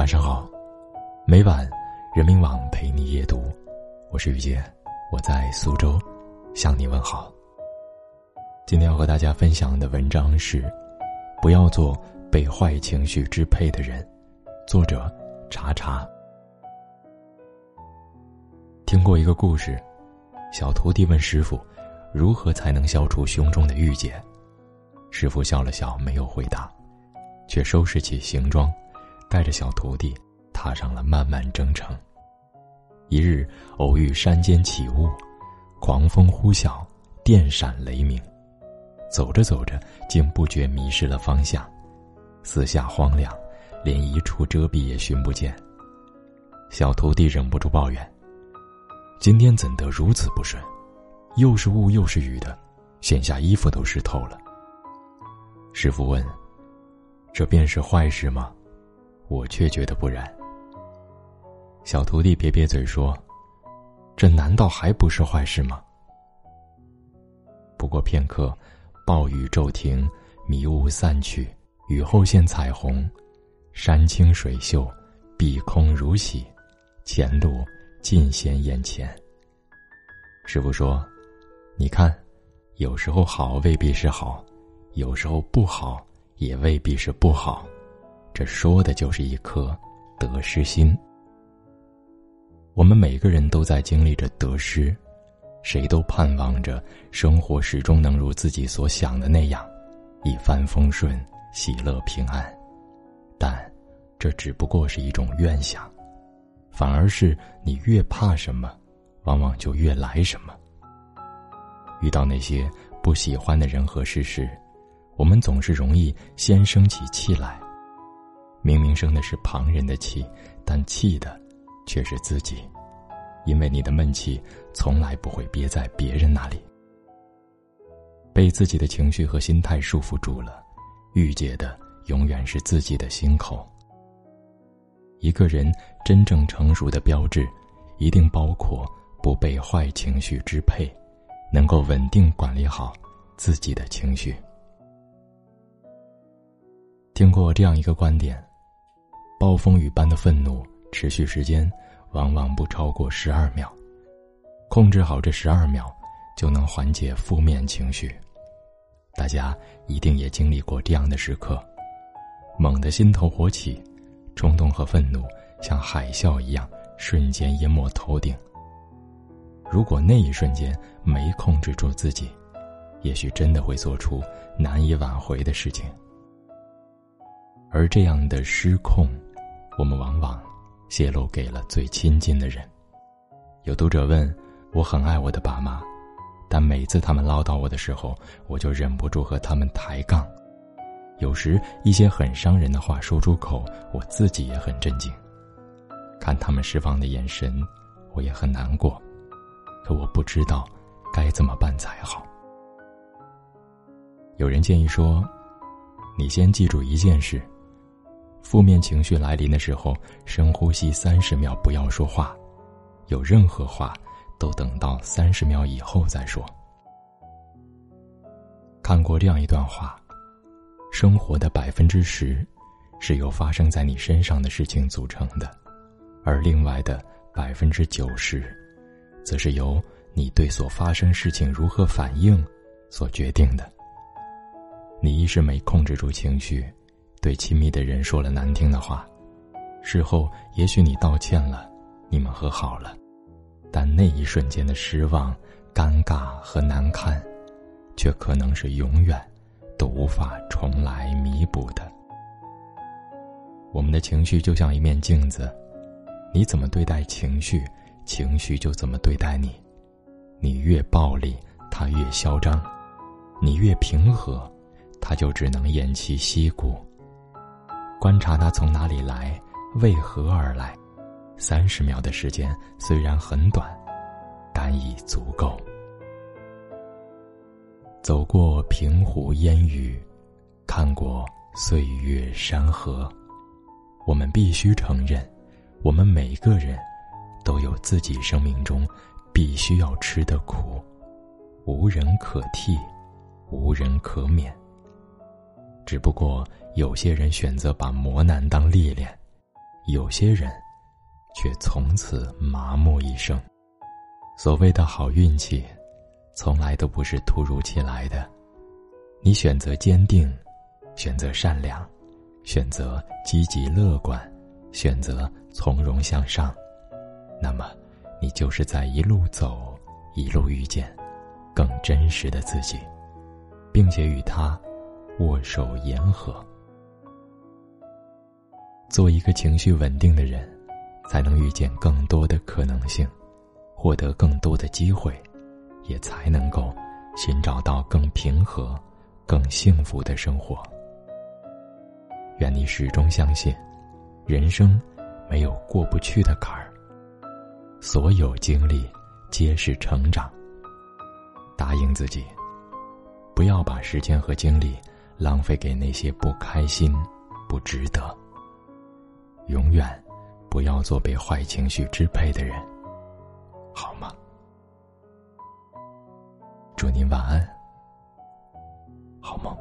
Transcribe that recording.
晚上好，每晚人民网陪你夜读，我是雨洁，我在苏州向你问好。今天要和大家分享的文章是：不要做被坏情绪支配的人。作者查查。听过一个故事，小徒弟问师傅，如何才能消除胸中的郁结？师傅笑了笑，没有回答，却收拾起行装，带着小徒弟踏上了漫漫征程。一日偶遇山间起雾，狂风呼啸，电闪雷鸣，走着走着，竟不觉迷失了方向，四下荒凉，连一处遮蔽也寻不见。小徒弟忍不住抱怨：“今天怎得如此不顺？又是雾又是雨的，现下衣服都湿透了。”师傅问：“这便是坏事吗？”我却觉得不然。小徒弟撇撇嘴说：“这难道还不是坏事吗？”不过片刻，暴雨骤停，迷雾散去，雨后现彩虹，山清水秀，碧空如洗，前路尽显眼前。师傅说：“你看，有时候好未必是好。”有时候不好，也未必是不好，这说的就是一颗得失心。我们每个人都在经历着得失，谁都盼望着生活始终能如自己所想的那样，一帆风顺、喜乐平安。但，这只不过是一种愿想，反而是你越怕什么，往往就越来什么。遇到那些不喜欢的人和事时，我们总是容易先生起气来，明明生的是旁人的气，但气的却是自己，因为你的闷气从来不会憋在别人那里。被自己的情绪和心态束缚住了，郁结的永远是自己的心口。一个人真正成熟的标志，一定包括不被坏情绪支配，能够稳定管理好自己的情绪。听过这样一个观点：暴风雨般的愤怒持续时间往往不超过十二秒，控制好这十二秒，就能缓解负面情绪。大家一定也经历过这样的时刻：猛地心头火起，冲动和愤怒像海啸一样瞬间淹没头顶。如果那一瞬间没控制住自己，也许真的会做出难以挽回的事情。而这样的失控，我们往往泄露给了最亲近的人。有读者问：“我很爱我的爸妈，但每次他们唠叨我的时候，我就忍不住和他们抬杠。有时一些很伤人的话说出口，我自己也很震惊。看他们释放的眼神，我也很难过。可我不知道该怎么办才好。”有人建议说：“你先记住一件事。”负面情绪来临的时候，深呼吸三十秒，不要说话，有任何话都等到三十秒以后再说。看过这样一段话：生活的百分之十是由发生在你身上的事情组成的，而另外的百分之九十，则是由你对所发生事情如何反应所决定的。你一时没控制住情绪。对亲密的人说了难听的话，事后也许你道歉了，你们和好了，但那一瞬间的失望、尴尬和难堪，却可能是永远都无法重来弥补的。我们的情绪就像一面镜子，你怎么对待情绪，情绪就怎么对待你。你越暴力，他越嚣张；你越平和，他就只能偃旗息鼓。观察他从哪里来，为何而来。三十秒的时间虽然很短，但已足够。走过平湖烟雨，看过岁月山河，我们必须承认，我们每个人都有自己生命中必须要吃的苦，无人可替，无人可免。只不过有些人选择把磨难当历练，有些人却从此麻木一生。所谓的好运气，从来都不是突如其来的。你选择坚定，选择善良，选择积极乐观，选择从容向上，那么，你就是在一路走，一路遇见更真实的自己，并且与他握手言和。做一个情绪稳定的人，才能遇见更多的可能性，获得更多的机会，也才能够寻找到更平和、更幸福的生活。愿你始终相信，人生没有过不去的坎儿，所有经历皆是成长。答应自己，不要把时间和精力浪费给那些不开心、不值得。永远不要做被坏情绪支配的人，好吗？祝您晚安，好梦。